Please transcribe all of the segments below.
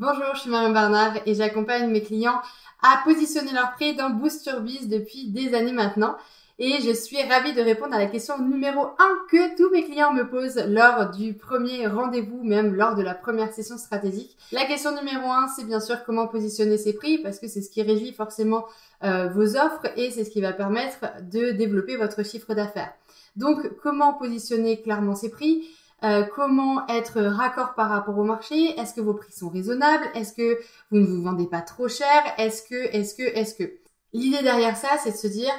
Bonjour, je suis Marion Bernard et j'accompagne mes clients à positionner leur prix dans Boost Your Biz depuis des années maintenant. Et je suis ravie de répondre à la question numéro 1 que tous mes clients me posent lors du premier rendez-vous, même lors de la première session stratégique. La question numéro 1, c'est bien sûr comment positionner ses prix parce que c'est ce qui régit forcément euh, vos offres et c'est ce qui va permettre de développer votre chiffre d'affaires. Donc, comment positionner clairement ses prix? Euh, comment être raccord par rapport au marché? Est-ce que vos prix sont raisonnables? Est-ce que vous ne vous vendez pas trop cher? Est-ce que, est-ce que, est-ce que? L'idée derrière ça, c'est de se dire,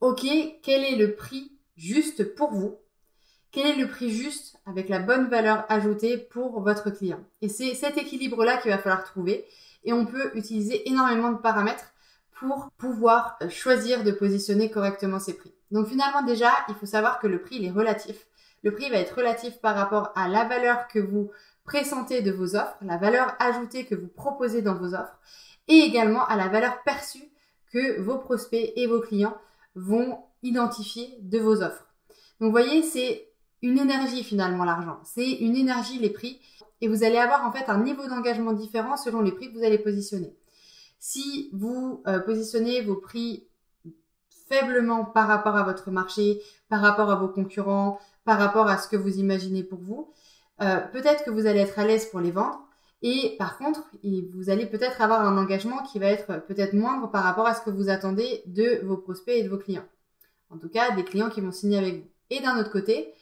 ok, quel est le prix juste pour vous? Quel est le prix juste avec la bonne valeur ajoutée pour votre client? Et c'est cet équilibre-là qu'il va falloir trouver. Et on peut utiliser énormément de paramètres pour pouvoir choisir de positionner correctement ses prix. Donc finalement déjà, il faut savoir que le prix il est relatif. Le prix va être relatif par rapport à la valeur que vous présentez de vos offres, la valeur ajoutée que vous proposez dans vos offres et également à la valeur perçue que vos prospects et vos clients vont identifier de vos offres. Donc vous voyez, c'est une énergie finalement l'argent. C'est une énergie les prix et vous allez avoir en fait un niveau d'engagement différent selon les prix que vous allez positionner. Si vous euh, positionnez vos prix faiblement par rapport à votre marché, par rapport à vos concurrents, par rapport à ce que vous imaginez pour vous. Euh, peut-être que vous allez être à l'aise pour les vendre. Et par contre, vous allez peut-être avoir un engagement qui va être peut-être moindre par rapport à ce que vous attendez de vos prospects et de vos clients. En tout cas, des clients qui vont signer avec vous. Et d'un autre côté,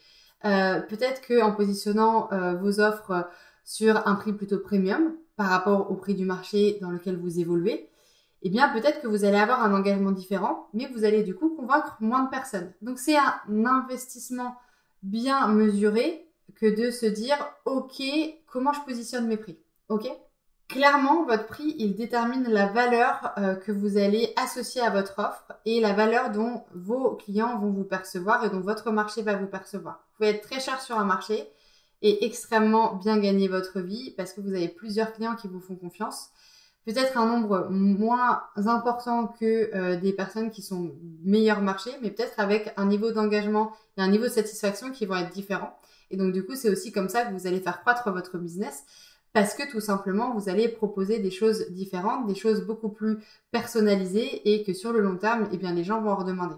euh, peut-être qu'en positionnant euh, vos offres sur un prix plutôt premium par rapport au prix du marché dans lequel vous évoluez, eh bien peut-être que vous allez avoir un engagement différent, mais vous allez du coup convaincre moins de personnes. Donc c'est un investissement bien mesuré que de se dire, OK, comment je positionne mes prix? OK? Clairement, votre prix, il détermine la valeur euh, que vous allez associer à votre offre et la valeur dont vos clients vont vous percevoir et dont votre marché va vous percevoir. Vous pouvez être très cher sur un marché et extrêmement bien gagner votre vie parce que vous avez plusieurs clients qui vous font confiance peut-être un nombre moins important que euh, des personnes qui sont meilleurs marché, mais peut-être avec un niveau d'engagement et un niveau de satisfaction qui vont être différents. Et donc du coup, c'est aussi comme ça que vous allez faire croître votre business parce que tout simplement, vous allez proposer des choses différentes, des choses beaucoup plus personnalisées et que sur le long terme, eh bien, les gens vont en redemander.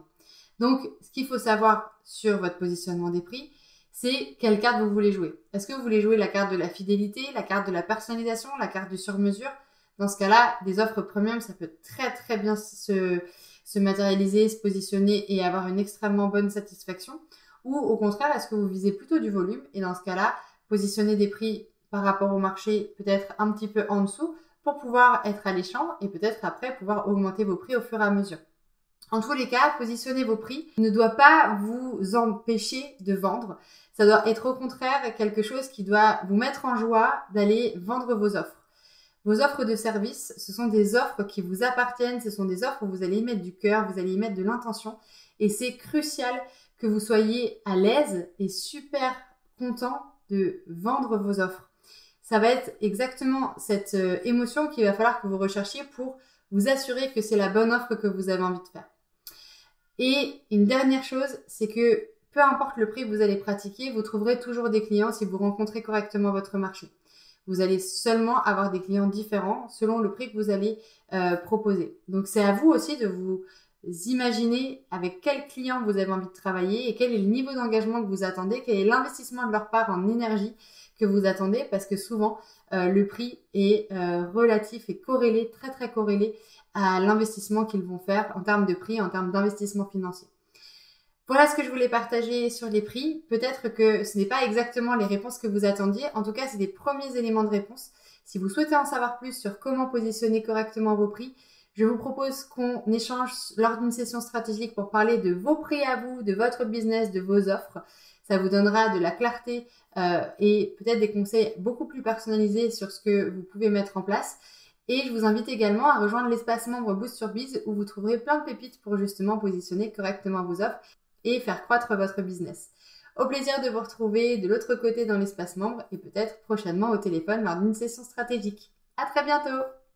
Donc, ce qu'il faut savoir sur votre positionnement des prix, c'est quelle carte vous voulez jouer. Est-ce que vous voulez jouer la carte de la fidélité, la carte de la personnalisation, la carte du sur-mesure? Dans ce cas-là, des offres premium, ça peut très très bien se, se matérialiser, se positionner et avoir une extrêmement bonne satisfaction. Ou au contraire, est-ce que vous visez plutôt du volume? Et dans ce cas-là, positionner des prix par rapport au marché peut-être un petit peu en dessous pour pouvoir être alléchant et peut-être après pouvoir augmenter vos prix au fur et à mesure. En tous les cas, positionner vos prix ne doit pas vous empêcher de vendre. Ça doit être au contraire quelque chose qui doit vous mettre en joie d'aller vendre vos offres. Vos offres de service, ce sont des offres qui vous appartiennent, ce sont des offres où vous allez y mettre du cœur, vous allez y mettre de l'intention. Et c'est crucial que vous soyez à l'aise et super content de vendre vos offres. Ça va être exactement cette euh, émotion qu'il va falloir que vous recherchiez pour vous assurer que c'est la bonne offre que vous avez envie de faire. Et une dernière chose, c'est que peu importe le prix que vous allez pratiquer, vous trouverez toujours des clients si vous rencontrez correctement votre marché. Vous allez seulement avoir des clients différents selon le prix que vous allez euh, proposer. Donc c'est à vous aussi de vous imaginer avec quel client vous avez envie de travailler et quel est le niveau d'engagement que vous attendez, quel est l'investissement de leur part en énergie que vous attendez parce que souvent euh, le prix est euh, relatif et corrélé, très très corrélé à l'investissement qu'ils vont faire en termes de prix, en termes d'investissement financier. Voilà ce que je voulais partager sur les prix. Peut-être que ce n'est pas exactement les réponses que vous attendiez. En tout cas, c'est des premiers éléments de réponse. Si vous souhaitez en savoir plus sur comment positionner correctement vos prix, je vous propose qu'on échange lors d'une session stratégique pour parler de vos prix à vous, de votre business, de vos offres. Ça vous donnera de la clarté euh, et peut-être des conseils beaucoup plus personnalisés sur ce que vous pouvez mettre en place. Et je vous invite également à rejoindre l'espace membre Boost sur Biz où vous trouverez plein de pépites pour justement positionner correctement vos offres et faire croître votre business. Au plaisir de vous retrouver de l'autre côté dans l'espace membre et peut-être prochainement au téléphone lors d'une session stratégique. À très bientôt!